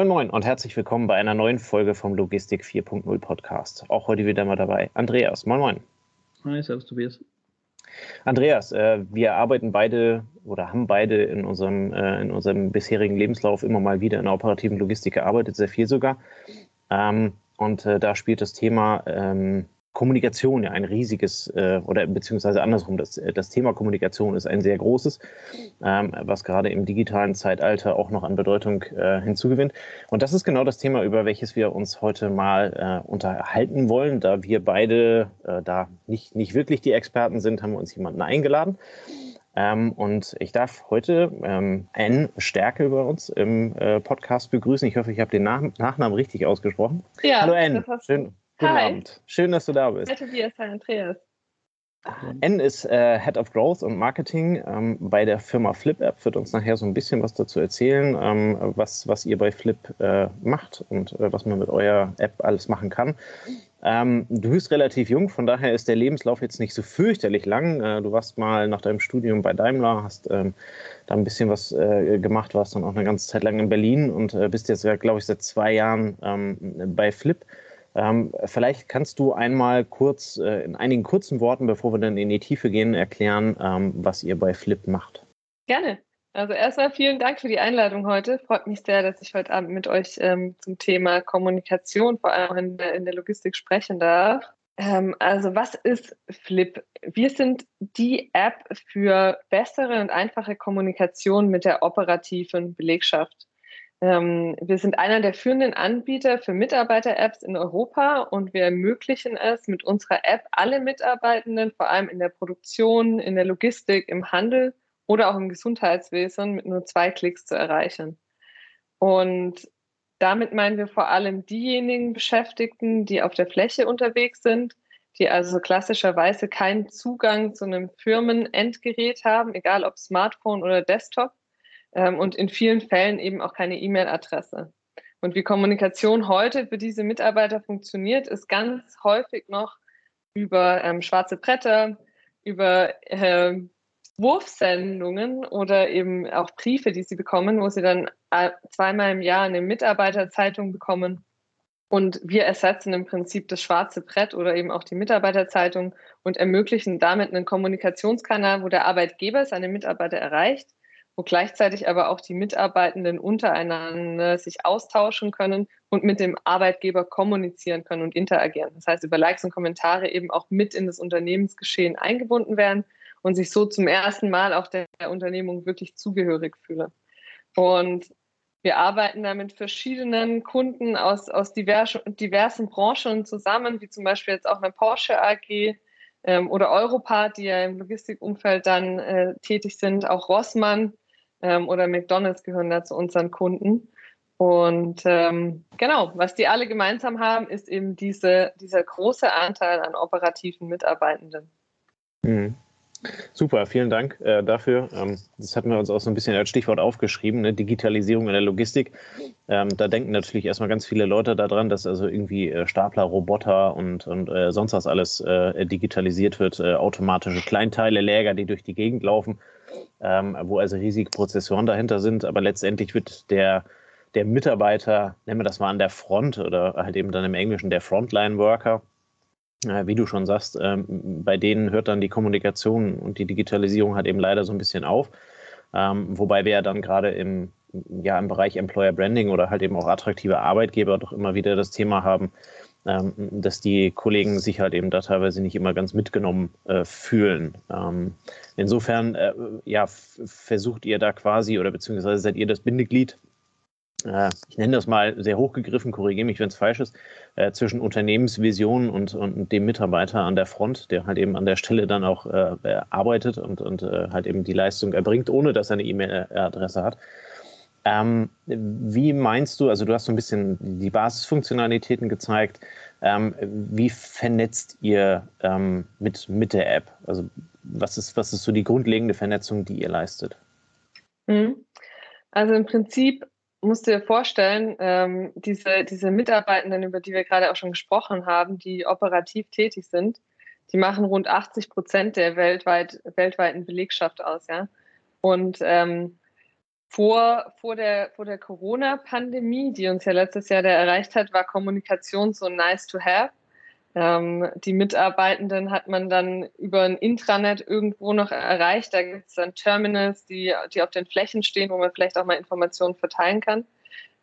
Moin Moin und herzlich willkommen bei einer neuen Folge vom Logistik 4.0 Podcast. Auch heute wieder mal dabei Andreas. Moin Moin. Hi, servus Tobias. Andreas, äh, wir arbeiten beide oder haben beide in unserem, äh, in unserem bisherigen Lebenslauf immer mal wieder in der operativen Logistik gearbeitet, sehr viel sogar. Ähm, und äh, da spielt das Thema ähm, Kommunikation ja ein riesiges, äh, oder beziehungsweise andersrum, das, äh, das Thema Kommunikation ist ein sehr großes, ähm, was gerade im digitalen Zeitalter auch noch an Bedeutung äh, hinzugewinnt. Und das ist genau das Thema, über welches wir uns heute mal äh, unterhalten wollen. Da wir beide äh, da nicht, nicht wirklich die Experten sind, haben wir uns jemanden eingeladen. Ähm, und ich darf heute ähm, N Stärke bei uns im äh, Podcast begrüßen. Ich hoffe, ich habe den Nach Nachnamen richtig ausgesprochen. Ja, Hallo N. Schön, Guten Hi. Abend. Schön, dass du da bist. Hi Tobias, hi Andreas. N ist äh, Head of Growth und Marketing ähm, bei der Firma Flip App. Wird uns nachher so ein bisschen was dazu erzählen, ähm, was, was ihr bei Flip äh, macht und äh, was man mit eurer App alles machen kann. Ähm, du bist relativ jung, von daher ist der Lebenslauf jetzt nicht so fürchterlich lang. Äh, du warst mal nach deinem Studium bei Daimler, hast ähm, da ein bisschen was äh, gemacht, warst dann auch eine ganze Zeit lang in Berlin und äh, bist jetzt, glaube ich, seit zwei Jahren ähm, bei Flip. Ähm, vielleicht kannst du einmal kurz, äh, in einigen kurzen Worten, bevor wir dann in die Tiefe gehen, erklären, ähm, was ihr bei Flip macht. Gerne. Also erstmal vielen Dank für die Einladung heute. Freut mich sehr, dass ich heute Abend mit euch ähm, zum Thema Kommunikation, vor allem in der, in der Logistik, sprechen darf. Ähm, also was ist Flip? Wir sind die App für bessere und einfache Kommunikation mit der operativen Belegschaft. Ähm, wir sind einer der führenden Anbieter für Mitarbeiter-Apps in Europa und wir ermöglichen es mit unserer App alle Mitarbeitenden, vor allem in der Produktion, in der Logistik, im Handel oder auch im Gesundheitswesen mit nur zwei Klicks zu erreichen. Und damit meinen wir vor allem diejenigen Beschäftigten, die auf der Fläche unterwegs sind, die also klassischerweise keinen Zugang zu einem Firmenendgerät haben, egal ob Smartphone oder Desktop ähm, und in vielen Fällen eben auch keine E-Mail-Adresse. Und wie Kommunikation heute für diese Mitarbeiter funktioniert, ist ganz häufig noch über ähm, schwarze Bretter, über äh, Wurfsendungen oder eben auch Briefe, die sie bekommen, wo sie dann äh, zweimal im Jahr eine Mitarbeiterzeitung bekommen. Und wir ersetzen im Prinzip das schwarze Brett oder eben auch die Mitarbeiterzeitung und ermöglichen damit einen Kommunikationskanal, wo der Arbeitgeber seine Mitarbeiter erreicht wo gleichzeitig aber auch die Mitarbeitenden untereinander sich austauschen können und mit dem Arbeitgeber kommunizieren können und interagieren. Das heißt, über Likes und Kommentare eben auch mit in das Unternehmensgeschehen eingebunden werden und sich so zum ersten Mal auch der Unternehmung wirklich zugehörig fühlen. Und wir arbeiten da mit verschiedenen Kunden aus, aus diversen, diversen Branchen zusammen, wie zum Beispiel jetzt auch eine Porsche AG ähm, oder Europart, die ja im Logistikumfeld dann äh, tätig sind, auch Rossmann, ähm, oder McDonald's gehören da zu unseren Kunden. Und ähm, genau, was die alle gemeinsam haben, ist eben diese, dieser große Anteil an operativen Mitarbeitenden. Mhm. Super, vielen Dank äh, dafür. Ähm, das hatten wir uns auch so ein bisschen als Stichwort aufgeschrieben, ne? Digitalisierung in der Logistik. Ähm, da denken natürlich erstmal ganz viele Leute daran, dass also irgendwie äh, Stapler, Roboter und, und äh, sonst was alles äh, digitalisiert wird, äh, automatische Kleinteile, Läger, die durch die Gegend laufen ähm, wo also riesige Prozessoren dahinter sind, aber letztendlich wird der, der Mitarbeiter, nennen wir das mal an der Front oder halt eben dann im Englischen der Frontline-Worker, äh, wie du schon sagst, ähm, bei denen hört dann die Kommunikation und die Digitalisierung halt eben leider so ein bisschen auf. Ähm, wobei wir ja dann gerade im, ja, im Bereich Employer Branding oder halt eben auch attraktive Arbeitgeber doch immer wieder das Thema haben, ähm, dass die Kollegen sich halt eben da teilweise nicht immer ganz mitgenommen äh, fühlen. Ähm, insofern, äh, ja, versucht ihr da quasi oder beziehungsweise seid ihr das Bindeglied, äh, ich nenne das mal sehr hochgegriffen, korrigiere mich, wenn es falsch ist, äh, zwischen Unternehmensvision und, und dem Mitarbeiter an der Front, der halt eben an der Stelle dann auch äh, arbeitet und, und äh, halt eben die Leistung erbringt, ohne dass er eine E-Mail-Adresse hat. Ähm, wie meinst du, also du hast so ein bisschen die Basisfunktionalitäten gezeigt, ähm, wie vernetzt ihr ähm, mit, mit der App? Also was ist, was ist so die grundlegende Vernetzung, die ihr leistet? Mhm. Also im Prinzip musst du dir vorstellen, ähm, diese, diese Mitarbeitenden, über die wir gerade auch schon gesprochen haben, die operativ tätig sind, die machen rund 80 Prozent der weltweit, weltweiten Belegschaft aus, ja. Und ähm, vor, vor der, vor der Corona-Pandemie, die uns ja letztes Jahr da erreicht hat, war Kommunikation so nice to have. Ähm, die Mitarbeitenden hat man dann über ein Intranet irgendwo noch erreicht. Da gibt es dann Terminals, die, die auf den Flächen stehen, wo man vielleicht auch mal Informationen verteilen kann.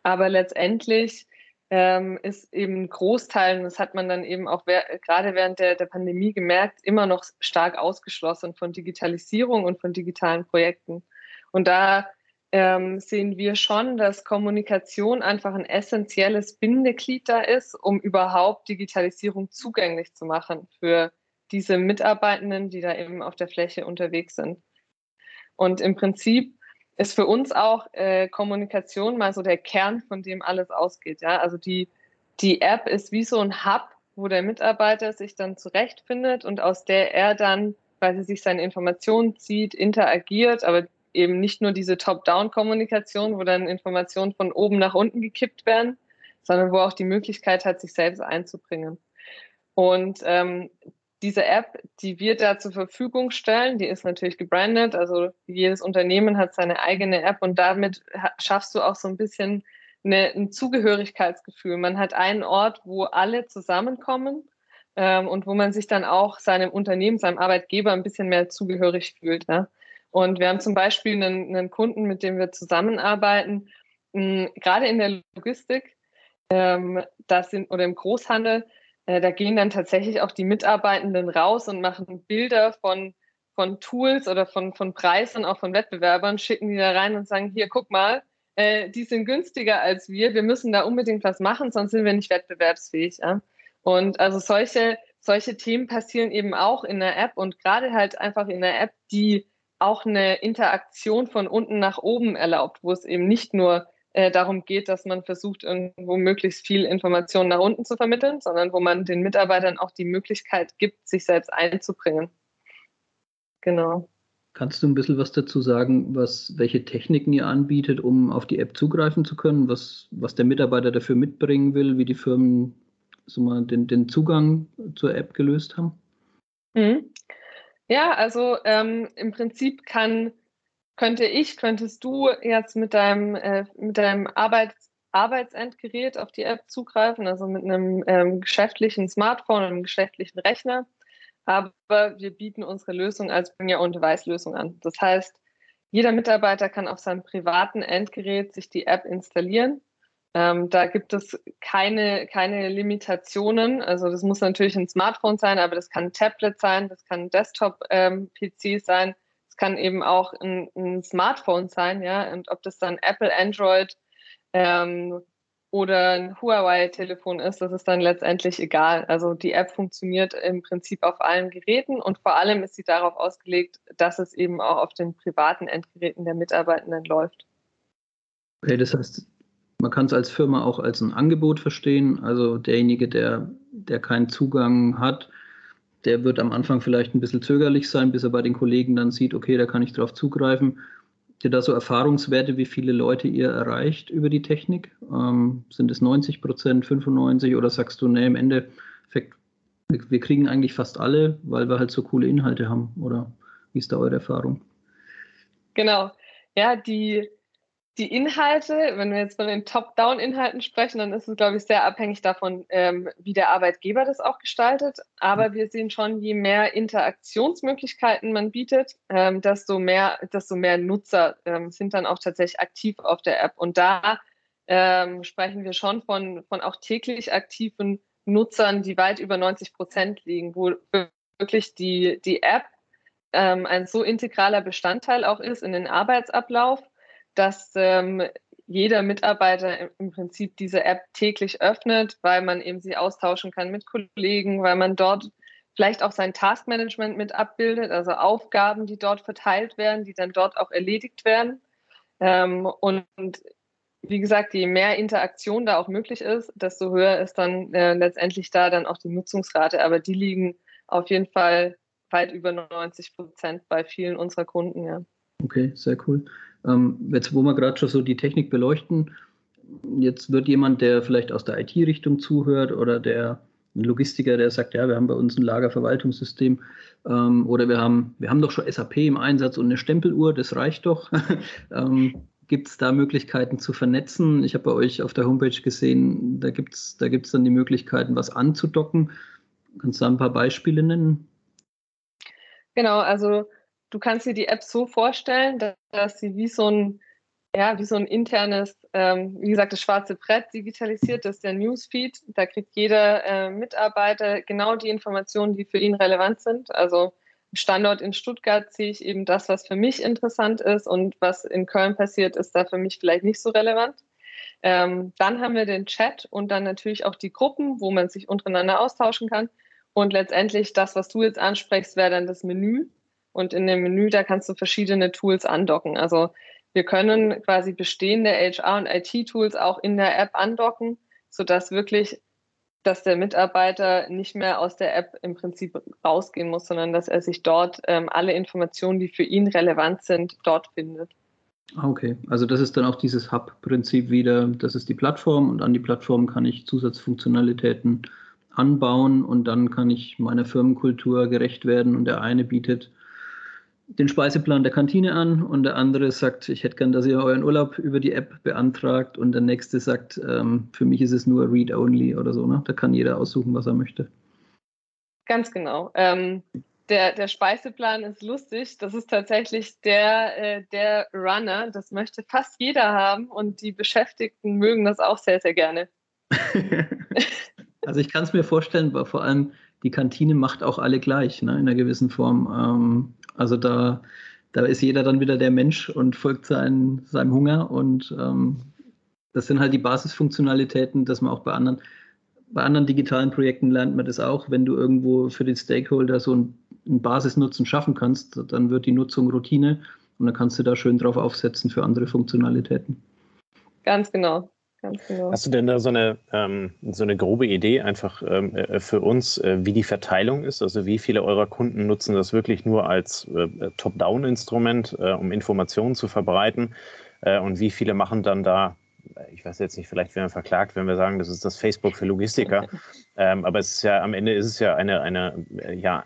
Aber letztendlich ähm, ist eben ein Großteil, und das hat man dann eben auch gerade während der, der Pandemie gemerkt, immer noch stark ausgeschlossen von Digitalisierung und von digitalen Projekten. Und da ähm, sehen wir schon, dass Kommunikation einfach ein essentielles Bindeglied da ist, um überhaupt Digitalisierung zugänglich zu machen für diese Mitarbeitenden, die da eben auf der Fläche unterwegs sind. Und im Prinzip ist für uns auch äh, Kommunikation mal so der Kern, von dem alles ausgeht. Ja? Also die, die App ist wie so ein Hub, wo der Mitarbeiter sich dann zurechtfindet und aus der er dann, weil sie sich seine Informationen zieht, interagiert, aber eben nicht nur diese Top-Down-Kommunikation, wo dann Informationen von oben nach unten gekippt werden, sondern wo auch die Möglichkeit hat, sich selbst einzubringen. Und ähm, diese App, die wir da zur Verfügung stellen, die ist natürlich gebrandet. Also jedes Unternehmen hat seine eigene App und damit schaffst du auch so ein bisschen eine, ein Zugehörigkeitsgefühl. Man hat einen Ort, wo alle zusammenkommen ähm, und wo man sich dann auch seinem Unternehmen, seinem Arbeitgeber ein bisschen mehr zugehörig fühlt. Ja? Und wir haben zum Beispiel einen, einen Kunden, mit dem wir zusammenarbeiten, mh, gerade in der Logistik ähm, das sind, oder im Großhandel, äh, da gehen dann tatsächlich auch die Mitarbeitenden raus und machen Bilder von, von Tools oder von, von Preisen, auch von Wettbewerbern, schicken die da rein und sagen, hier, guck mal, äh, die sind günstiger als wir, wir müssen da unbedingt was machen, sonst sind wir nicht wettbewerbsfähig. Ja? Und also solche, solche Themen passieren eben auch in der App und gerade halt einfach in der App, die auch eine Interaktion von unten nach oben erlaubt, wo es eben nicht nur äh, darum geht, dass man versucht, irgendwo möglichst viel Information nach unten zu vermitteln, sondern wo man den Mitarbeitern auch die Möglichkeit gibt, sich selbst einzubringen. Genau. Kannst du ein bisschen was dazu sagen, was, welche Techniken ihr anbietet, um auf die App zugreifen zu können, was, was der Mitarbeiter dafür mitbringen will, wie die Firmen so mal den, den Zugang zur App gelöst haben? Mhm. Ja, also ähm, im Prinzip kann, könnte ich, könntest du jetzt mit deinem, äh, mit deinem Arbeits, Arbeitsendgerät auf die App zugreifen, also mit einem ähm, geschäftlichen Smartphone, einem geschäftlichen Rechner. Aber wir bieten unsere Lösung als Bring Your Own Device Lösung an. Das heißt, jeder Mitarbeiter kann auf seinem privaten Endgerät sich die App installieren ähm, da gibt es keine, keine Limitationen. Also das muss natürlich ein Smartphone sein, aber das kann ein Tablet sein, das kann ein Desktop-PC ähm, sein, es kann eben auch ein, ein, Smartphone sein, ja. Und ob das dann Apple, Android ähm, oder ein Huawei-Telefon ist, das ist dann letztendlich egal. Also die App funktioniert im Prinzip auf allen Geräten und vor allem ist sie darauf ausgelegt, dass es eben auch auf den privaten Endgeräten der Mitarbeitenden läuft. Okay, das heißt, man kann es als Firma auch als ein Angebot verstehen. Also derjenige, der, der keinen Zugang hat, der wird am Anfang vielleicht ein bisschen zögerlich sein, bis er bei den Kollegen dann sieht, okay, da kann ich drauf zugreifen. Habt ihr da so Erfahrungswerte, wie viele Leute ihr erreicht über die Technik? Ähm, sind es 90 Prozent, 95 oder sagst du, nee, im Endeffekt, wir kriegen eigentlich fast alle, weil wir halt so coole Inhalte haben? Oder wie ist da eure Erfahrung? Genau. Ja, die, die Inhalte, wenn wir jetzt von den Top-Down-Inhalten sprechen, dann ist es, glaube ich, sehr abhängig davon, ähm, wie der Arbeitgeber das auch gestaltet. Aber wir sehen schon, je mehr Interaktionsmöglichkeiten man bietet, ähm, desto, mehr, desto mehr Nutzer ähm, sind dann auch tatsächlich aktiv auf der App. Und da ähm, sprechen wir schon von, von auch täglich aktiven Nutzern, die weit über 90 Prozent liegen, wo wirklich die, die App ähm, ein so integraler Bestandteil auch ist in den Arbeitsablauf dass ähm, jeder Mitarbeiter im Prinzip diese App täglich öffnet, weil man eben sie austauschen kann mit Kollegen, weil man dort vielleicht auch sein Taskmanagement mit abbildet, also Aufgaben, die dort verteilt werden, die dann dort auch erledigt werden. Ähm, und, wie gesagt, je mehr Interaktion da auch möglich ist, desto höher ist dann äh, letztendlich da dann auch die Nutzungsrate. Aber die liegen auf jeden Fall weit über 90 Prozent bei vielen unserer Kunden, ja. Okay, sehr cool. Ähm, jetzt, wo wir gerade schon so die Technik beleuchten, jetzt wird jemand, der vielleicht aus der IT-Richtung zuhört oder der ein Logistiker, der sagt, ja, wir haben bei uns ein Lagerverwaltungssystem ähm, oder wir haben, wir haben doch schon SAP im Einsatz und eine Stempeluhr, das reicht doch. ähm, Gibt es da Möglichkeiten zu vernetzen? Ich habe bei euch auf der Homepage gesehen, da gibt es da gibt's dann die Möglichkeiten, was anzudocken. Kannst du da ein paar Beispiele nennen? Genau, also du kannst dir die App so vorstellen, dass sie wie so ein, ja, wie so ein internes, ähm, wie gesagt, das schwarze Brett digitalisiert, das ist der Newsfeed. Da kriegt jeder äh, Mitarbeiter genau die Informationen, die für ihn relevant sind. Also Standort in Stuttgart sehe ich eben das, was für mich interessant ist und was in Köln passiert, ist da für mich vielleicht nicht so relevant. Ähm, dann haben wir den Chat und dann natürlich auch die Gruppen, wo man sich untereinander austauschen kann. Und letztendlich das, was du jetzt ansprichst, wäre dann das Menü. Und in dem Menü, da kannst du verschiedene Tools andocken. Also wir können quasi bestehende HR- und IT-Tools auch in der App andocken, sodass wirklich dass der Mitarbeiter nicht mehr aus der App im Prinzip rausgehen muss, sondern dass er sich dort ähm, alle Informationen, die für ihn relevant sind, dort findet. Ah, okay, also das ist dann auch dieses Hub-Prinzip wieder, das ist die Plattform und an die Plattform kann ich Zusatzfunktionalitäten anbauen und dann kann ich meiner Firmenkultur gerecht werden und der eine bietet den Speiseplan der Kantine an und der andere sagt, ich hätte gern, dass ihr euren Urlaub über die App beantragt und der nächste sagt, ähm, für mich ist es nur Read-Only oder so. Ne? Da kann jeder aussuchen, was er möchte. Ganz genau. Ähm, der, der Speiseplan ist lustig. Das ist tatsächlich der, äh, der Runner. Das möchte fast jeder haben und die Beschäftigten mögen das auch sehr, sehr gerne. also ich kann es mir vorstellen, weil vor allem die Kantine macht auch alle gleich, ne, in einer gewissen Form. Ähm, also da, da ist jeder dann wieder der Mensch und folgt sein, seinem Hunger. Und ähm, das sind halt die Basisfunktionalitäten, dass man auch bei anderen, bei anderen digitalen Projekten lernt man das auch. Wenn du irgendwo für den Stakeholder so einen, einen Basisnutzen schaffen kannst, dann wird die Nutzung Routine und dann kannst du da schön drauf aufsetzen für andere Funktionalitäten. Ganz genau. Genau. Hast du denn da so eine, ähm, so eine grobe Idee einfach ähm, äh, für uns, äh, wie die Verteilung ist? Also wie viele eurer Kunden nutzen das wirklich nur als äh, Top-Down-Instrument, äh, um Informationen zu verbreiten? Äh, und wie viele machen dann da, ich weiß jetzt nicht, vielleicht werden wir verklagt, wenn wir sagen, das ist das Facebook für Logistiker. ähm, aber es ist ja, am Ende ist es ja eine, eine, äh, ja,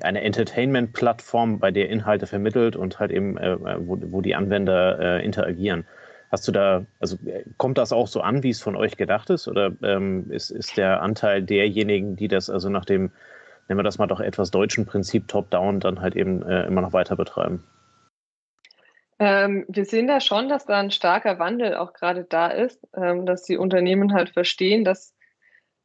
eine Entertainment-Plattform, bei der Inhalte vermittelt und halt eben, wo, wo die Anwender interagieren. Hast du da, also kommt das auch so an, wie es von euch gedacht ist? Oder ähm, ist, ist der Anteil derjenigen, die das also nach dem, nennen wir das mal doch etwas deutschen Prinzip Top-Down, dann halt eben äh, immer noch weiter betreiben? Ähm, wir sehen da schon, dass da ein starker Wandel auch gerade da ist, ähm, dass die Unternehmen halt verstehen, dass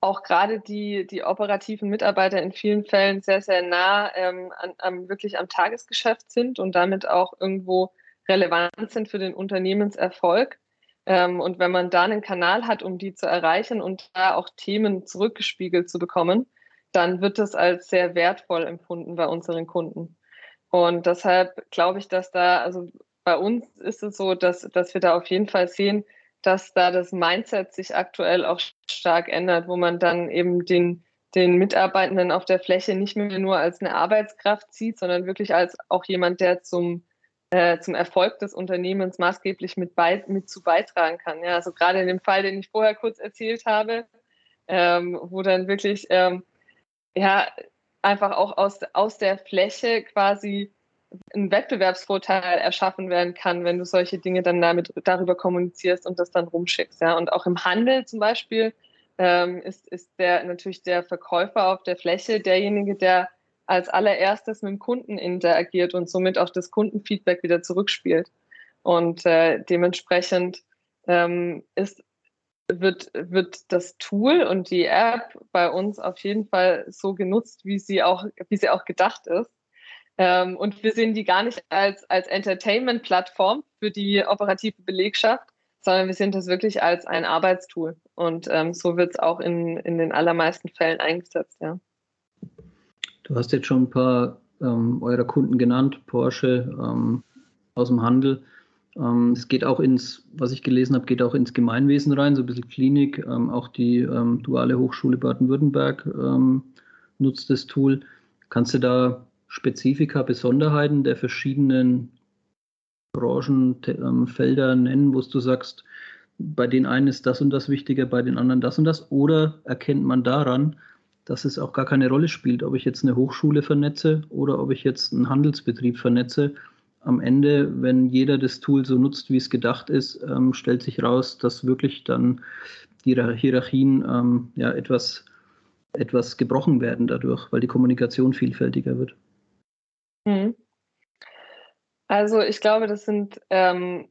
auch gerade die, die operativen Mitarbeiter in vielen Fällen sehr, sehr nah ähm, an, am, wirklich am Tagesgeschäft sind und damit auch irgendwo relevant sind für den Unternehmenserfolg. Ähm, und wenn man da einen Kanal hat, um die zu erreichen und da auch Themen zurückgespiegelt zu bekommen, dann wird das als sehr wertvoll empfunden bei unseren Kunden. Und deshalb glaube ich, dass da, also bei uns ist es so, dass, dass wir da auf jeden Fall sehen, dass da das Mindset sich aktuell auch stark ändert, wo man dann eben den, den Mitarbeitenden auf der Fläche nicht mehr nur als eine Arbeitskraft sieht, sondern wirklich als auch jemand, der zum äh, zum Erfolg des Unternehmens maßgeblich mit, bei, mit zu beitragen kann. Ja, also gerade in dem Fall, den ich vorher kurz erzählt habe, ähm, wo dann wirklich ähm, ja einfach auch aus, aus der Fläche quasi ein Wettbewerbsvorteil erschaffen werden kann, wenn du solche Dinge dann damit darüber kommunizierst und das dann rumschickst. Ja. Und auch im Handel zum Beispiel ähm, ist, ist der natürlich der Verkäufer auf der Fläche derjenige, der als allererstes mit dem Kunden interagiert und somit auch das Kundenfeedback wieder zurückspielt. Und äh, dementsprechend ähm, ist, wird, wird das Tool und die App bei uns auf jeden Fall so genutzt, wie sie auch, wie sie auch gedacht ist. Ähm, und wir sehen die gar nicht als, als Entertainment-Plattform für die operative Belegschaft, sondern wir sehen das wirklich als ein Arbeitstool. Und ähm, so wird es auch in, in den allermeisten Fällen eingesetzt, ja. Du hast jetzt schon ein paar ähm, eurer Kunden genannt, Porsche ähm, aus dem Handel. Ähm, es geht auch ins, was ich gelesen habe, geht auch ins Gemeinwesen rein, so ein bisschen Klinik. Ähm, auch die ähm, Duale Hochschule Baden-Württemberg ähm, nutzt das Tool. Kannst du da Spezifika, Besonderheiten der verschiedenen Branchenfelder nennen, wo du sagst, bei den einen ist das und das wichtiger, bei den anderen das und das? Oder erkennt man daran, dass es auch gar keine Rolle spielt, ob ich jetzt eine Hochschule vernetze oder ob ich jetzt einen Handelsbetrieb vernetze. am Ende, wenn jeder das Tool so nutzt, wie es gedacht ist, ähm, stellt sich raus, dass wirklich dann die Hierarchien ähm, ja, etwas, etwas gebrochen werden dadurch, weil die Kommunikation vielfältiger wird. Mhm. Also ich glaube, das sind, ähm,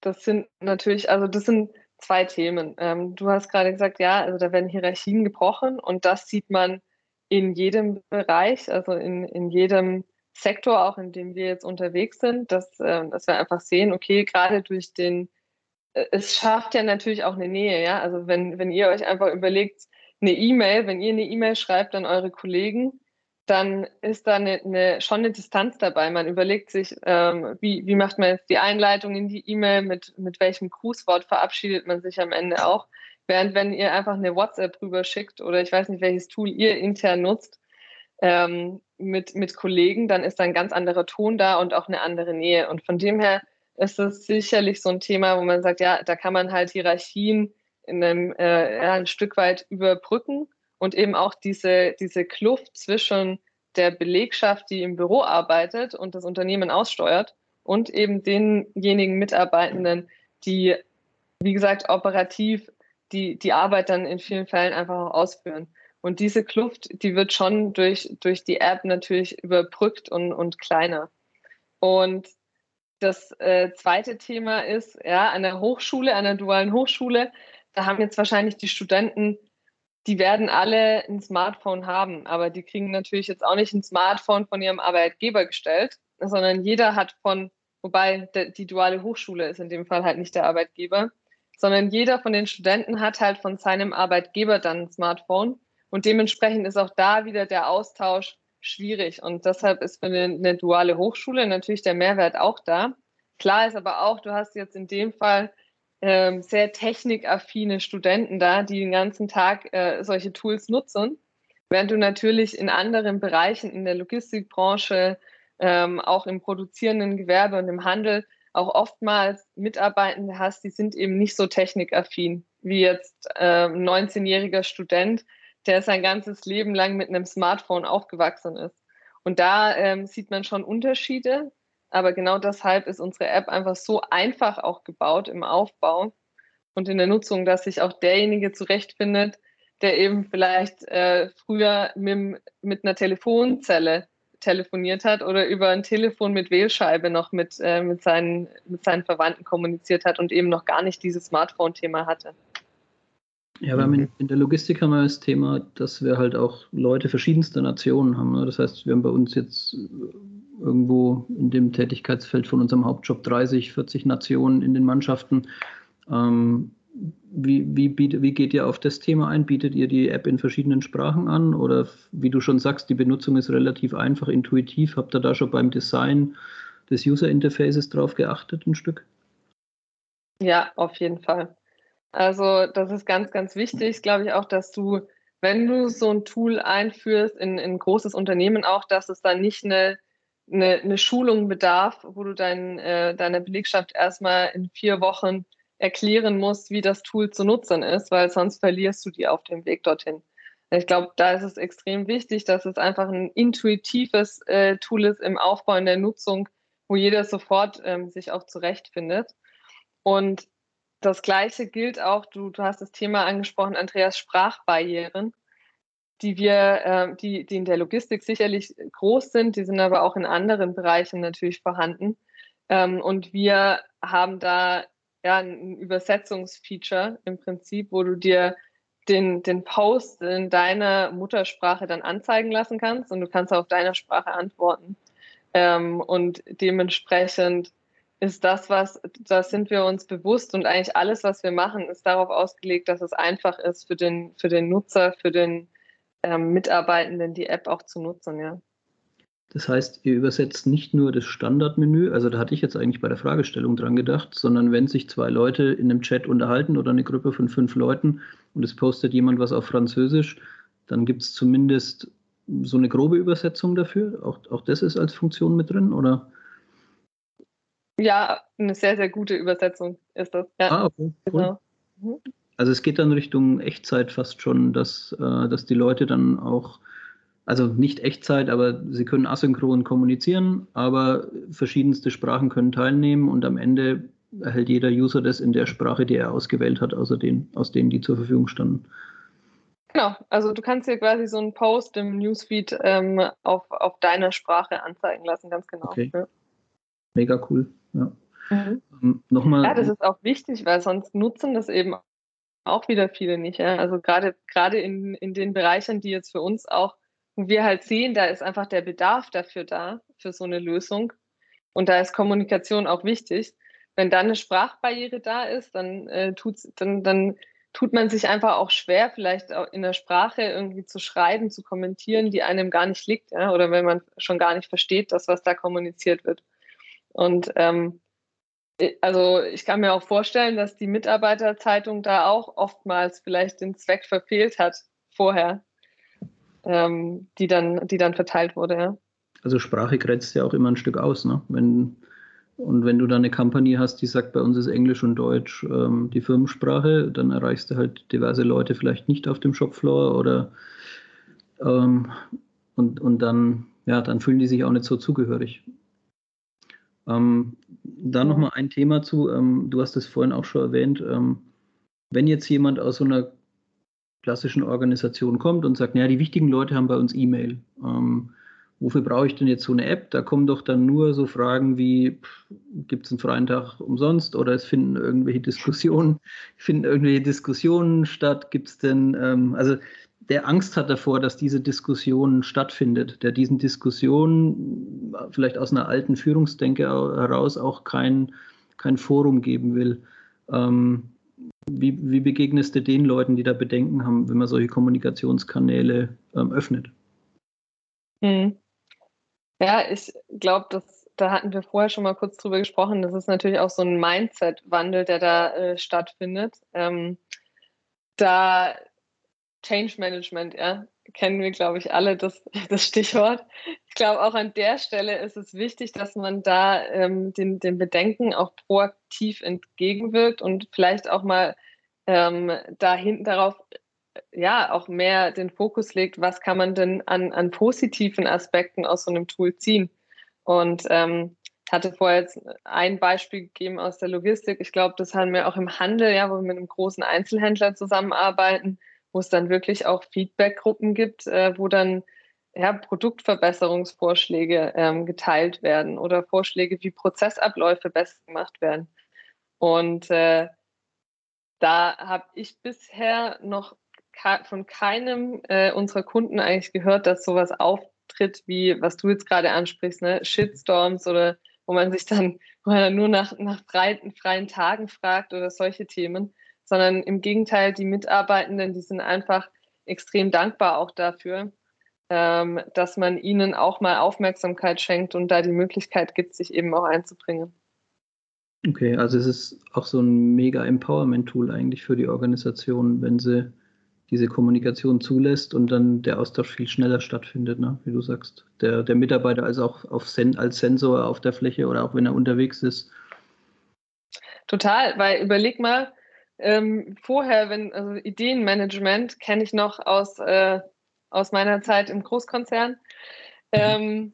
das sind natürlich, also das sind zwei Themen. Ähm, du hast gerade gesagt, ja, also da werden Hierarchien gebrochen und das sieht man in jedem Bereich, also in, in jedem Sektor, auch in dem wir jetzt unterwegs sind, dass, äh, dass wir einfach sehen, okay, gerade durch den, äh, es schafft ja natürlich auch eine Nähe, ja. Also wenn, wenn ihr euch einfach überlegt, eine E-Mail, wenn ihr eine E-Mail schreibt an eure Kollegen, dann ist da eine, eine, schon eine Distanz dabei. Man überlegt sich, ähm, wie, wie macht man jetzt die Einleitung in die E-Mail, mit, mit welchem Grußwort verabschiedet man sich am Ende auch. Während wenn ihr einfach eine WhatsApp rüberschickt oder ich weiß nicht, welches Tool ihr intern nutzt, ähm, mit, mit Kollegen, dann ist da ein ganz anderer Ton da und auch eine andere Nähe. Und von dem her ist es sicherlich so ein Thema, wo man sagt, ja, da kann man halt Hierarchien in einem, äh, ja, ein Stück weit überbrücken und eben auch diese, diese Kluft zwischen der Belegschaft, die im Büro arbeitet und das Unternehmen aussteuert und eben denjenigen Mitarbeitenden, die, wie gesagt, operativ die, die Arbeit dann in vielen Fällen einfach auch ausführen. Und diese Kluft, die wird schon durch, durch die App natürlich überbrückt und, und kleiner. Und das äh, zweite Thema ist, ja, an der Hochschule, an der dualen Hochschule, da haben jetzt wahrscheinlich die Studenten, die werden alle ein Smartphone haben, aber die kriegen natürlich jetzt auch nicht ein Smartphone von ihrem Arbeitgeber gestellt, sondern jeder hat von, wobei die duale Hochschule ist in dem Fall halt nicht der Arbeitgeber, sondern jeder von den Studenten hat halt von seinem Arbeitgeber dann ein Smartphone und dementsprechend ist auch da wieder der Austausch schwierig. Und deshalb ist für eine, eine duale Hochschule natürlich der Mehrwert auch da. Klar ist aber auch, du hast jetzt in dem Fall ähm, sehr technikaffine Studenten da, die den ganzen Tag äh, solche Tools nutzen, während du natürlich in anderen Bereichen in der Logistikbranche, ähm, auch im produzierenden Gewerbe und im Handel auch oftmals Mitarbeitende hast, die sind eben nicht so technikaffin wie jetzt äh, ein 19-jähriger Student, der sein ganzes Leben lang mit einem Smartphone aufgewachsen ist. Und da ähm, sieht man schon Unterschiede. Aber genau deshalb ist unsere App einfach so einfach auch gebaut im Aufbau und in der Nutzung, dass sich auch derjenige zurechtfindet, der eben vielleicht äh, früher mit, mit einer Telefonzelle telefoniert hat oder über ein Telefon mit Wählscheibe noch mit, äh, mit, seinen, mit seinen Verwandten kommuniziert hat und eben noch gar nicht dieses Smartphone-Thema hatte. Ja, wir haben in, der Logistik haben wir das Thema, dass wir halt auch Leute verschiedenster Nationen haben. Ne? Das heißt, wir haben bei uns jetzt irgendwo in dem Tätigkeitsfeld von unserem Hauptjob 30, 40 Nationen in den Mannschaften. Ähm, wie, wie, bietet, wie geht ihr auf das Thema ein? Bietet ihr die App in verschiedenen Sprachen an? Oder wie du schon sagst, die Benutzung ist relativ einfach, intuitiv. Habt ihr da schon beim Design des User Interfaces drauf geachtet, ein Stück? Ja, auf jeden Fall. Also das ist ganz, ganz wichtig, glaube ich auch, dass du, wenn du so ein Tool einführst in, in ein großes Unternehmen auch, dass es dann nicht eine, eine, eine Schulung bedarf, wo du dein, äh, deiner Belegschaft erstmal in vier Wochen erklären musst, wie das Tool zu nutzen ist, weil sonst verlierst du die auf dem Weg dorthin. Ich glaube, da ist es extrem wichtig, dass es einfach ein intuitives äh, Tool ist im Aufbau, in der Nutzung, wo jeder sofort ähm, sich auch zurechtfindet. Und das Gleiche gilt auch, du, du hast das Thema angesprochen, Andreas, Sprachbarrieren, die wir, äh, die, die in der Logistik sicherlich groß sind, die sind aber auch in anderen Bereichen natürlich vorhanden. Ähm, und wir haben da ja ein Übersetzungsfeature im Prinzip, wo du dir den, den Post in deiner Muttersprache dann anzeigen lassen kannst und du kannst auf deiner Sprache antworten. Ähm, und dementsprechend ist das, was, da sind wir uns bewusst und eigentlich alles, was wir machen, ist darauf ausgelegt, dass es einfach ist für den, für den Nutzer, für den ähm, Mitarbeitenden, die App auch zu nutzen, ja. Das heißt, ihr übersetzt nicht nur das Standardmenü, also da hatte ich jetzt eigentlich bei der Fragestellung dran gedacht, sondern wenn sich zwei Leute in einem Chat unterhalten oder eine Gruppe von fünf Leuten und es postet jemand was auf Französisch, dann gibt es zumindest so eine grobe Übersetzung dafür. Auch, auch das ist als Funktion mit drin, oder? Ja, eine sehr, sehr gute Übersetzung ist das. Ja. Ah, okay. Cool. Genau. Mhm. Also es geht dann Richtung Echtzeit fast schon, dass, äh, dass die Leute dann auch also nicht Echtzeit, aber sie können asynchron kommunizieren, aber verschiedenste Sprachen können teilnehmen und am Ende erhält jeder User das in der Sprache, die er ausgewählt hat, außer den, aus denen, die zur Verfügung standen. Genau, also du kannst dir quasi so einen Post im Newsfeed ähm, auf, auf deiner Sprache anzeigen lassen, ganz genau. Okay. Ja. Mega cool, ja. Mhm. Ähm, Nochmal. Ja, das ist auch wichtig, weil sonst nutzen das eben auch wieder viele nicht. Ja? Also gerade gerade in, in den Bereichen, die jetzt für uns auch, wo wir halt sehen, da ist einfach der Bedarf dafür da, für so eine Lösung. Und da ist Kommunikation auch wichtig. Wenn da eine Sprachbarriere da ist, dann, äh, tut's, dann, dann tut man sich einfach auch schwer, vielleicht auch in der Sprache irgendwie zu schreiben, zu kommentieren, die einem gar nicht liegt, ja? oder wenn man schon gar nicht versteht, das, was da kommuniziert wird. Und ähm, also ich kann mir auch vorstellen, dass die Mitarbeiterzeitung da auch oftmals vielleicht den Zweck verfehlt hat vorher, ähm, die, dann, die dann verteilt wurde. Ja. Also Sprache grenzt ja auch immer ein Stück aus. Ne? Wenn, und wenn du da eine Kampagne hast, die sagt, bei uns ist Englisch und Deutsch ähm, die Firmensprache, dann erreichst du halt diverse Leute vielleicht nicht auf dem Shopfloor oder ähm, und, und dann, ja, dann fühlen die sich auch nicht so zugehörig. Ähm, da nochmal ein Thema zu, ähm, du hast es vorhin auch schon erwähnt, ähm, wenn jetzt jemand aus so einer klassischen Organisation kommt und sagt, naja, die wichtigen Leute haben bei uns E-Mail. Ähm, wofür brauche ich denn jetzt so eine App? Da kommen doch dann nur so Fragen wie, gibt es einen freien Tag umsonst oder es finden irgendwelche Diskussionen, finden irgendwelche Diskussionen statt? Gibt es denn, ähm, also der Angst hat davor, dass diese Diskussion stattfindet, der diesen Diskussionen vielleicht aus einer alten Führungsdenke heraus auch kein, kein Forum geben will. Ähm, wie, wie begegnest du den Leuten, die da Bedenken haben, wenn man solche Kommunikationskanäle ähm, öffnet? Hm. Ja, ich glaube, da hatten wir vorher schon mal kurz drüber gesprochen. Das ist natürlich auch so ein Mindset-Wandel, der da äh, stattfindet. Ähm, da Change Management, ja, kennen wir, glaube ich, alle das, das Stichwort. Ich glaube, auch an der Stelle ist es wichtig, dass man da ähm, den, den Bedenken auch proaktiv entgegenwirkt und vielleicht auch mal ähm, da hinten darauf ja auch mehr den Fokus legt, was kann man denn an, an positiven Aspekten aus so einem Tool ziehen. Und ähm, hatte vorher jetzt ein Beispiel gegeben aus der Logistik. Ich glaube, das haben wir auch im Handel, ja, wo wir mit einem großen Einzelhändler zusammenarbeiten wo es dann wirklich auch Feedbackgruppen gibt, äh, wo dann ja, Produktverbesserungsvorschläge ähm, geteilt werden oder Vorschläge, wie Prozessabläufe besser gemacht werden. Und äh, da habe ich bisher noch von keinem äh, unserer Kunden eigentlich gehört, dass sowas auftritt, wie was du jetzt gerade ansprichst, ne? Shitstorms oder wo man sich dann, wo man dann nur nach, nach freien, freien Tagen fragt oder solche Themen sondern im Gegenteil, die Mitarbeitenden, die sind einfach extrem dankbar auch dafür, ähm, dass man ihnen auch mal Aufmerksamkeit schenkt und da die Möglichkeit gibt, sich eben auch einzubringen. Okay, also es ist auch so ein mega Empowerment-Tool eigentlich für die Organisation, wenn sie diese Kommunikation zulässt und dann der Austausch viel schneller stattfindet, ne? wie du sagst. Der, der Mitarbeiter also auch auf Sen als Sensor auf der Fläche oder auch wenn er unterwegs ist. Total, weil überleg mal, ähm, vorher, wenn, also Ideenmanagement kenne ich noch aus, äh, aus meiner Zeit im Großkonzern. Ähm,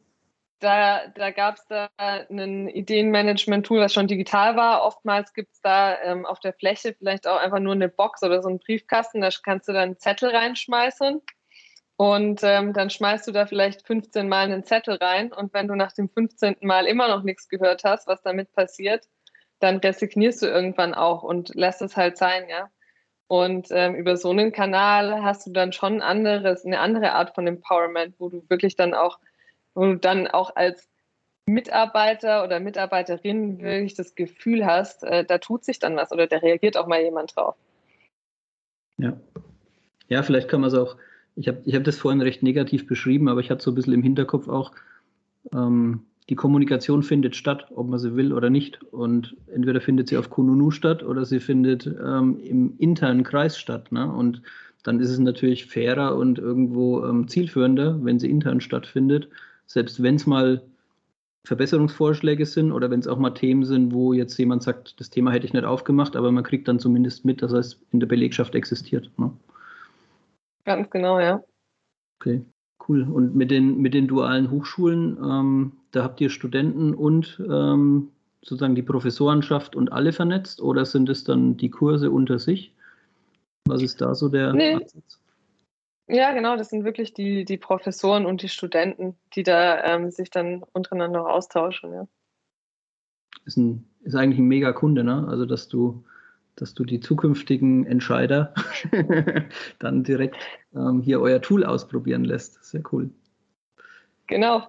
da da gab es da ein Ideenmanagement-Tool, was schon digital war. Oftmals gibt es da ähm, auf der Fläche vielleicht auch einfach nur eine Box oder so einen Briefkasten. Da kannst du dann Zettel reinschmeißen. Und ähm, dann schmeißt du da vielleicht 15 Mal einen Zettel rein. Und wenn du nach dem 15. Mal immer noch nichts gehört hast, was damit passiert, dann resignierst du irgendwann auch und lässt es halt sein, ja. Und ähm, über so einen Kanal hast du dann schon anderes, eine andere Art von Empowerment, wo du wirklich dann auch, wo du dann auch als Mitarbeiter oder Mitarbeiterin wirklich das Gefühl hast, äh, da tut sich dann was oder da reagiert auch mal jemand drauf. Ja. Ja, vielleicht kann man es auch, ich habe ich hab das vorhin recht negativ beschrieben, aber ich hatte so ein bisschen im Hinterkopf auch, ähm, die Kommunikation findet statt, ob man sie will oder nicht. Und entweder findet sie auf Kununu statt oder sie findet ähm, im internen Kreis statt. Ne? Und dann ist es natürlich fairer und irgendwo ähm, zielführender, wenn sie intern stattfindet. Selbst wenn es mal Verbesserungsvorschläge sind oder wenn es auch mal Themen sind, wo jetzt jemand sagt, das Thema hätte ich nicht aufgemacht, aber man kriegt dann zumindest mit, dass es in der Belegschaft existiert. Ne? Ganz genau, ja. Okay, Cool. Und mit den, mit den dualen Hochschulen, ähm, da habt ihr Studenten und ähm, sozusagen die Professorenschaft und alle vernetzt oder sind es dann die Kurse unter sich? Was ist da so der nee. Ansatz? Ja, genau, das sind wirklich die, die Professoren und die Studenten, die da ähm, sich dann untereinander austauschen, ja. Ist, ein, ist eigentlich ein mega Kunde, ne? Also dass du, dass du die zukünftigen Entscheider dann direkt ähm, hier euer Tool ausprobieren lässt. Sehr cool. Genau.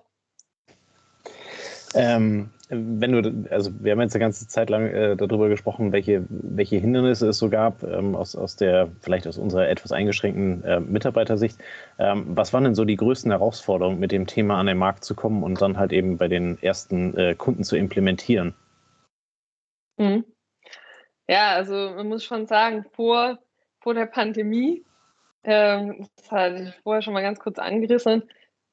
Ähm, wenn du, also wir haben jetzt eine ganze Zeit lang äh, darüber gesprochen, welche, welche Hindernisse es so gab, ähm, aus, aus der, vielleicht aus unserer etwas eingeschränkten äh, Mitarbeitersicht. Ähm, was waren denn so die größten Herausforderungen, mit dem Thema an den Markt zu kommen und dann halt eben bei den ersten äh, Kunden zu implementieren? Mhm. Ja, also man muss schon sagen, vor, vor der Pandemie, ähm, das hatte ich vorher schon mal ganz kurz angerissen,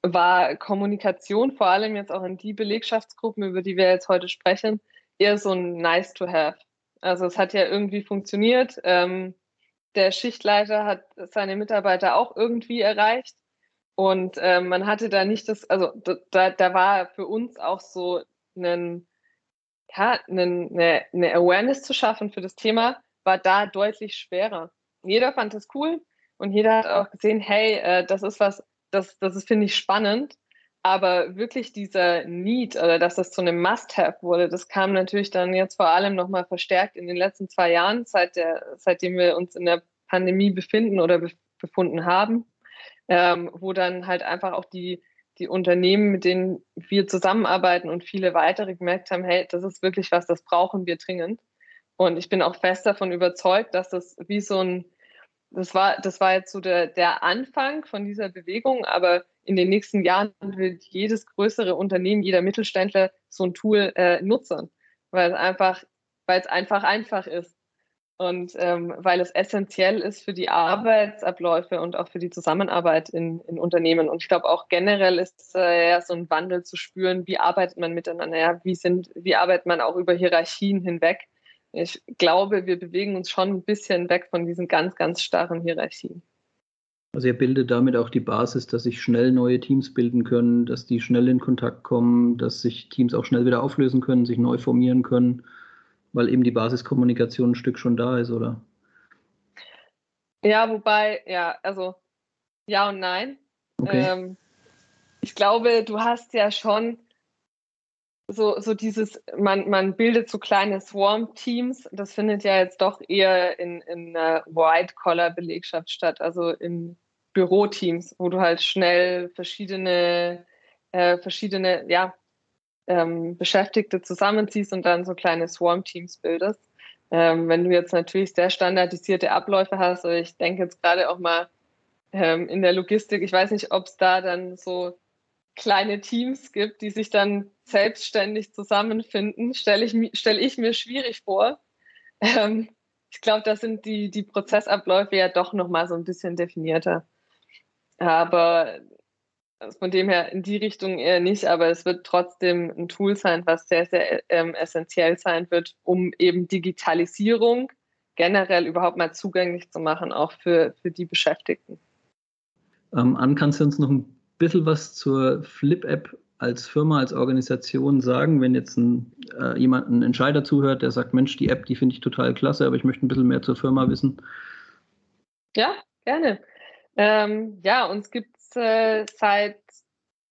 war Kommunikation, vor allem jetzt auch in die Belegschaftsgruppen, über die wir jetzt heute sprechen, eher so ein nice to have. Also es hat ja irgendwie funktioniert. Ähm, der Schichtleiter hat seine Mitarbeiter auch irgendwie erreicht. Und ähm, man hatte da nicht das, also da, da war für uns auch so einen, ja, einen, eine, eine Awareness zu schaffen für das Thema, war da deutlich schwerer. Jeder fand das cool und jeder hat auch gesehen, hey, äh, das ist was, das, das ist, finde ich, spannend. Aber wirklich dieser Need oder dass das zu einem Must-Have wurde, das kam natürlich dann jetzt vor allem nochmal verstärkt in den letzten zwei Jahren, seit der, seitdem wir uns in der Pandemie befinden oder befunden haben, ähm, wo dann halt einfach auch die, die Unternehmen, mit denen wir zusammenarbeiten und viele weitere gemerkt haben, hey, das ist wirklich was, das brauchen wir dringend. Und ich bin auch fest davon überzeugt, dass das wie so ein das war, das war jetzt so der, der Anfang von dieser Bewegung, aber in den nächsten Jahren wird jedes größere Unternehmen, jeder Mittelständler so ein Tool äh, nutzen, weil es einfach, weil es einfach einfach ist und ähm, weil es essentiell ist für die Arbeitsabläufe und auch für die Zusammenarbeit in, in Unternehmen. Und ich glaube auch generell ist äh, ja so ein Wandel zu spüren, wie arbeitet man miteinander, ja, wie sind, wie arbeitet man auch über Hierarchien hinweg ich glaube, wir bewegen uns schon ein bisschen weg von diesen ganz, ganz starren Hierarchien. Also ihr bildet damit auch die Basis, dass sich schnell neue Teams bilden können, dass die schnell in Kontakt kommen, dass sich Teams auch schnell wieder auflösen können, sich neu formieren können, weil eben die Basiskommunikation ein Stück schon da ist, oder? Ja, wobei, ja, also ja und nein. Okay. Ähm, ich glaube, du hast ja schon so, so dieses, man, man bildet so kleine Swarm-Teams, das findet ja jetzt doch eher in, in einer White-Collar-Belegschaft statt, also in Büroteams, wo du halt schnell verschiedene, äh, verschiedene, ja, ähm, Beschäftigte zusammenziehst und dann so kleine Swarm-Teams bildest. Ähm, wenn du jetzt natürlich sehr standardisierte Abläufe hast, ich denke jetzt gerade auch mal ähm, in der Logistik, ich weiß nicht, ob es da dann so kleine Teams gibt, die sich dann selbstständig zusammenfinden, stelle ich, stell ich mir schwierig vor. Ähm, ich glaube, da sind die, die Prozessabläufe ja doch nochmal so ein bisschen definierter. Aber von dem her in die Richtung eher nicht, aber es wird trotzdem ein Tool sein, was sehr, sehr ähm, essentiell sein wird, um eben Digitalisierung generell überhaupt mal zugänglich zu machen, auch für, für die Beschäftigten. Ähm, Ann, kannst du uns noch ein bisschen was zur Flip-App als Firma, als Organisation sagen, wenn jetzt ein, äh, jemand, ein Entscheider zuhört, der sagt, Mensch, die App, die finde ich total klasse, aber ich möchte ein bisschen mehr zur Firma wissen? Ja, gerne. Ähm, ja, uns gibt es äh, seit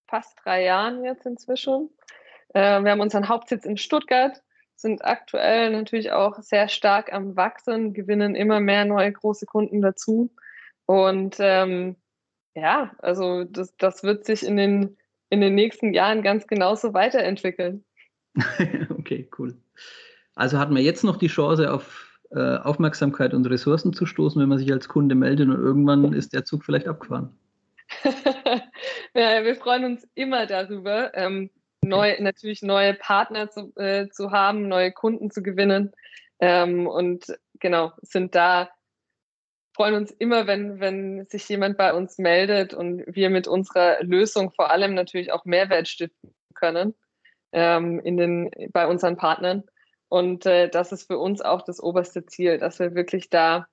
fast drei Jahren jetzt inzwischen. Äh, wir haben unseren Hauptsitz in Stuttgart, sind aktuell natürlich auch sehr stark am Wachsen, gewinnen immer mehr neue große Kunden dazu. Und ähm, ja, also das, das wird sich in den, in den nächsten Jahren ganz genauso weiterentwickeln. okay, cool. Also hat man jetzt noch die Chance auf äh, Aufmerksamkeit und Ressourcen zu stoßen, wenn man sich als Kunde meldet und irgendwann ist der Zug vielleicht abgefahren. ja, wir freuen uns immer darüber, ähm, neu, natürlich neue Partner zu, äh, zu haben, neue Kunden zu gewinnen ähm, und genau, sind da freuen uns immer, wenn, wenn sich jemand bei uns meldet und wir mit unserer Lösung vor allem natürlich auch Mehrwert stiften können ähm, in den, bei unseren Partnern. Und äh, das ist für uns auch das oberste Ziel, dass wir wirklich da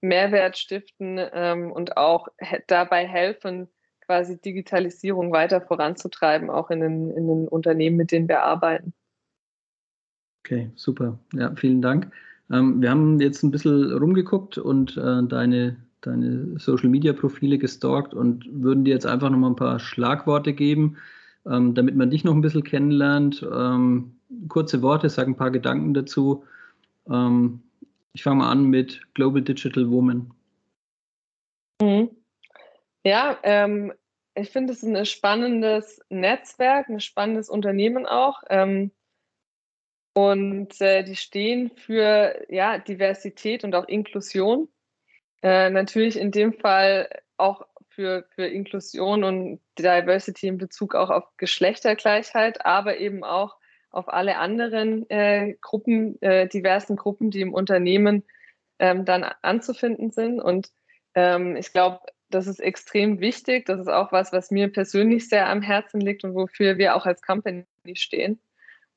Mehrwert stiften ähm, und auch he dabei helfen, quasi Digitalisierung weiter voranzutreiben, auch in den, in den Unternehmen, mit denen wir arbeiten. Okay, super. Ja, vielen Dank. Ähm, wir haben jetzt ein bisschen rumgeguckt und äh, deine, deine Social-Media-Profile gestalkt und würden dir jetzt einfach nochmal ein paar Schlagworte geben, ähm, damit man dich noch ein bisschen kennenlernt. Ähm, kurze Worte, sag ein paar Gedanken dazu. Ähm, ich fange mal an mit Global Digital Woman. Mhm. Ja, ähm, ich finde es ein spannendes Netzwerk, ein spannendes Unternehmen auch. Ähm, und äh, die stehen für ja, Diversität und auch Inklusion. Äh, natürlich in dem Fall auch für, für Inklusion und Diversity in Bezug auch auf Geschlechtergleichheit, aber eben auch auf alle anderen äh, Gruppen, äh, diversen Gruppen, die im Unternehmen ähm, dann anzufinden sind. Und ähm, ich glaube, das ist extrem wichtig. Das ist auch was, was mir persönlich sehr am Herzen liegt und wofür wir auch als Company stehen.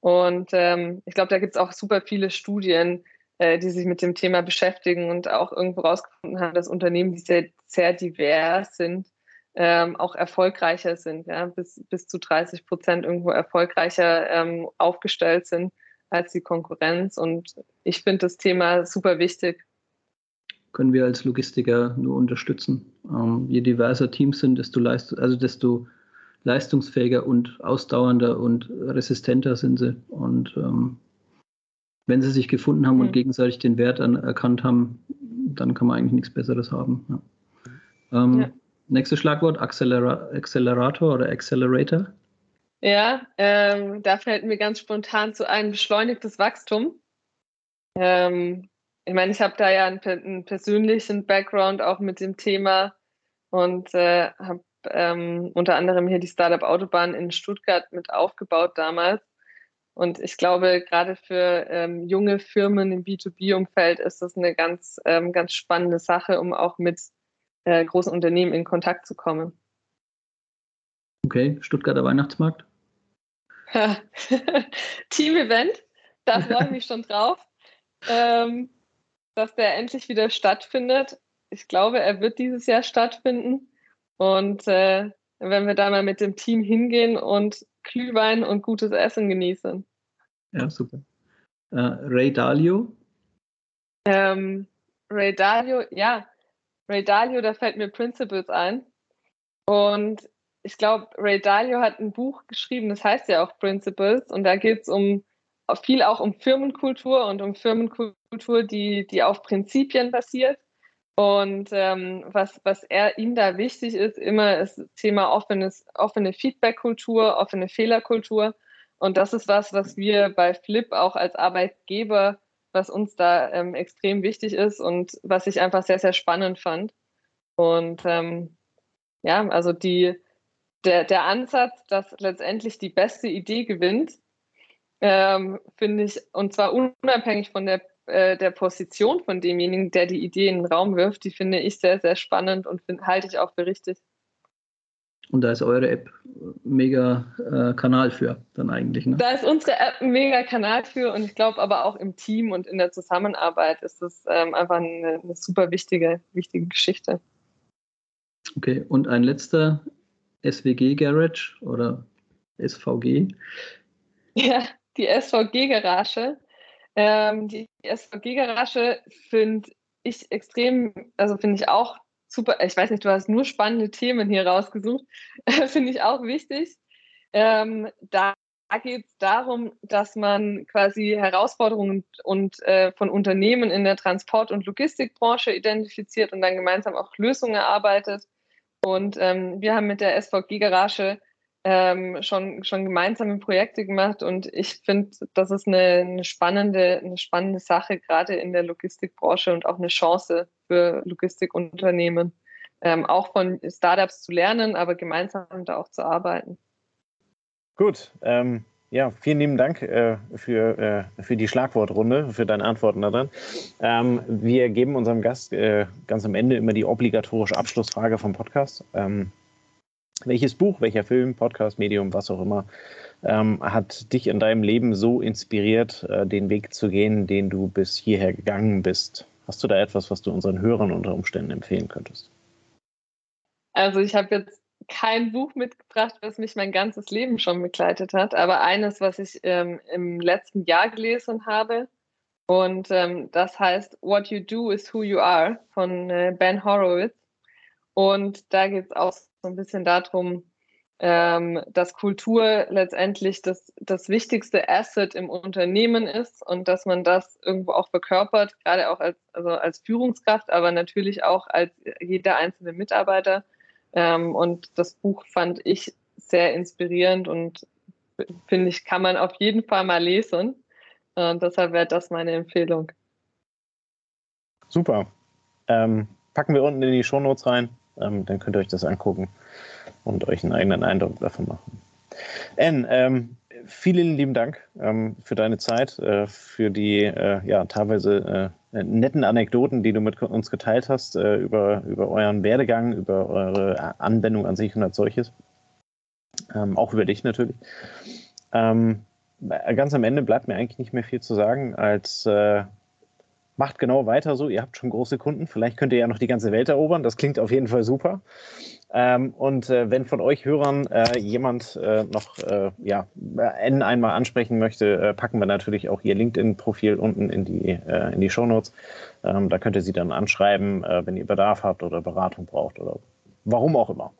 Und ähm, ich glaube, da gibt es auch super viele Studien, äh, die sich mit dem Thema beschäftigen und auch irgendwo rausgefunden haben, dass Unternehmen, die sehr, sehr divers sind, ähm, auch erfolgreicher sind, ja, bis, bis zu 30 Prozent irgendwo erfolgreicher ähm, aufgestellt sind als die Konkurrenz. Und ich finde das Thema super wichtig. Können wir als Logistiker nur unterstützen. Ähm, je diverser Teams sind, desto, leist also desto leistungsfähiger und ausdauernder und resistenter sind sie. Und ähm, wenn sie sich gefunden haben mhm. und gegenseitig den Wert an, erkannt haben, dann kann man eigentlich nichts Besseres haben. Ja. Ähm, ja. Nächstes Schlagwort, Accelera Accelerator oder Accelerator. Ja, ähm, da fällt mir ganz spontan zu ein beschleunigtes Wachstum. Ähm, ich meine, ich habe da ja einen, einen, persönlichen Background auch mit dem Thema und äh, habe ähm, unter anderem hier die Startup Autobahn in Stuttgart mit aufgebaut damals. Und ich glaube, gerade für ähm, junge Firmen im B2B-Umfeld ist das eine ganz, ähm, ganz spannende Sache, um auch mit äh, großen Unternehmen in Kontakt zu kommen. Okay, Stuttgarter Weihnachtsmarkt. Team-Event, da freue ich mich schon drauf, ähm, dass der endlich wieder stattfindet. Ich glaube, er wird dieses Jahr stattfinden. Und äh, wenn wir da mal mit dem Team hingehen und Glühwein und gutes Essen genießen. Ja, super. Äh, Ray Dalio? Ähm, Ray Dalio, ja. Ray Dalio, da fällt mir Principles ein. Und ich glaube, Ray Dalio hat ein Buch geschrieben, das heißt ja auch Principles. Und da geht es um viel auch um Firmenkultur und um Firmenkultur, die, die auf Prinzipien basiert. Und ähm, was, was er ihm da wichtig ist, immer ist das Thema offenes, offene Feedback-Kultur, offene Fehlerkultur. Und das ist was, was wir bei Flip auch als Arbeitgeber, was uns da ähm, extrem wichtig ist und was ich einfach sehr, sehr spannend fand. Und ähm, ja, also die, der, der Ansatz, dass letztendlich die beste Idee gewinnt, ähm, finde ich, und zwar unabhängig von der äh, der Position von demjenigen, der die Idee in den Raum wirft, die finde ich sehr, sehr spannend und find, halte ich auch für richtig. Und da ist eure App mega äh, Kanal für, dann eigentlich. Ne? Da ist unsere App ein mega Kanal für und ich glaube aber auch im Team und in der Zusammenarbeit ist das ähm, einfach eine, eine, super wichtige, wichtige Geschichte. Okay, und ein letzter SWG Garage oder SVG? Ja, die SVG Garage ähm, die SVG-Garage finde ich extrem, also finde ich auch super. Ich weiß nicht, du hast nur spannende Themen hier rausgesucht. finde ich auch wichtig. Ähm, da geht es darum, dass man quasi Herausforderungen und, äh, von Unternehmen in der Transport- und Logistikbranche identifiziert und dann gemeinsam auch Lösungen erarbeitet. Und ähm, wir haben mit der SVG-Garage ähm, schon, schon gemeinsame Projekte gemacht und ich finde, das ist eine, eine, spannende, eine spannende Sache, gerade in der Logistikbranche und auch eine Chance für Logistikunternehmen, ähm, auch von Startups zu lernen, aber gemeinsam da auch zu arbeiten. Gut, ähm, ja, vielen lieben Dank äh, für, äh, für die Schlagwortrunde, für deine Antworten daran. Ähm, wir geben unserem Gast äh, ganz am Ende immer die obligatorische Abschlussfrage vom Podcast. Ähm, welches Buch, welcher Film, Podcast, Medium, was auch immer, ähm, hat dich in deinem Leben so inspiriert, äh, den Weg zu gehen, den du bis hierher gegangen bist? Hast du da etwas, was du unseren Hörern unter Umständen empfehlen könntest? Also ich habe jetzt kein Buch mitgebracht, was mich mein ganzes Leben schon begleitet hat, aber eines, was ich ähm, im letzten Jahr gelesen habe. Und ähm, das heißt What You Do is Who You Are von äh, Ben Horowitz. Und da geht es auch so ein bisschen darum, ähm, dass Kultur letztendlich das, das wichtigste Asset im Unternehmen ist und dass man das irgendwo auch verkörpert, gerade auch als, also als Führungskraft, aber natürlich auch als jeder einzelne Mitarbeiter. Ähm, und das Buch fand ich sehr inspirierend und finde ich, kann man auf jeden Fall mal lesen. Und deshalb wäre das meine Empfehlung. Super. Ähm, packen wir unten in die Shownotes rein. Ähm, dann könnt ihr euch das angucken und euch einen eigenen Eindruck davon machen. Anne, ähm, vielen lieben Dank ähm, für deine Zeit, äh, für die äh, ja, teilweise äh, netten Anekdoten, die du mit uns geteilt hast äh, über, über euren Werdegang, über eure Anwendung an sich und als solches. Ähm, auch über dich natürlich. Ähm, ganz am Ende bleibt mir eigentlich nicht mehr viel zu sagen, als äh, macht genau weiter so. Ihr habt schon große Kunden. Vielleicht könnt ihr ja noch die ganze Welt erobern. Das klingt auf jeden Fall super. Ähm, und äh, wenn von euch Hörern äh, jemand äh, noch äh, ja, N einmal ansprechen möchte, äh, packen wir natürlich auch ihr LinkedIn-Profil unten in die, äh, in die Shownotes. Ähm, da könnt ihr sie dann anschreiben, wenn ihr Bedarf habt oder Beratung braucht oder warum auch immer.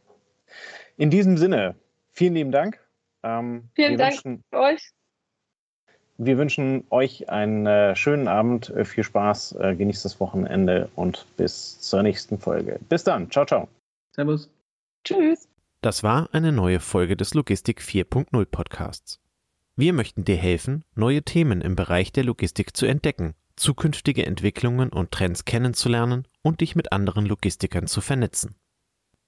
In diesem Sinne, vielen lieben Dank. Ähm, vielen Dank wünschen, euch. Wir wünschen euch einen schönen Abend, viel Spaß, genießt das Wochenende und bis zur nächsten Folge. Bis dann. Ciao, ciao. Servus. Tschüss. Das war eine neue Folge des Logistik 4.0 Podcasts. Wir möchten dir helfen, neue Themen im Bereich der Logistik zu entdecken, zukünftige Entwicklungen und Trends kennenzulernen und dich mit anderen Logistikern zu vernetzen.